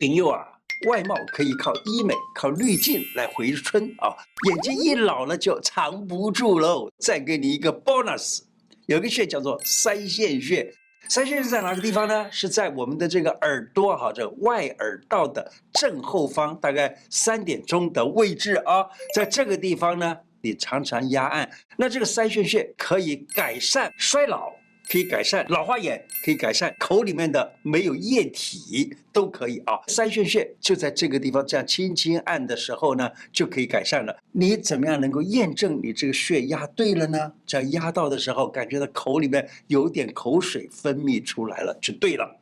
朋友啊，外貌可以靠医美、靠滤镜来回春啊，眼睛一老了就藏不住喽。再给你一个 bonus，有个穴叫做腮腺穴。腮腺是在哪个地方呢？是在我们的这个耳朵哈，这外耳道的正后方，大概三点钟的位置啊。在这个地方呢，你常常压按，那这个腮腺穴可以改善衰老。可以改善老花眼，可以改善口里面的没有液体，都可以啊。腮腺穴就在这个地方，这样轻轻按的时候呢，就可以改善了。你怎么样能够验证你这个血压对了呢？只要压到的时候，感觉到口里面有点口水分泌出来了，就对了。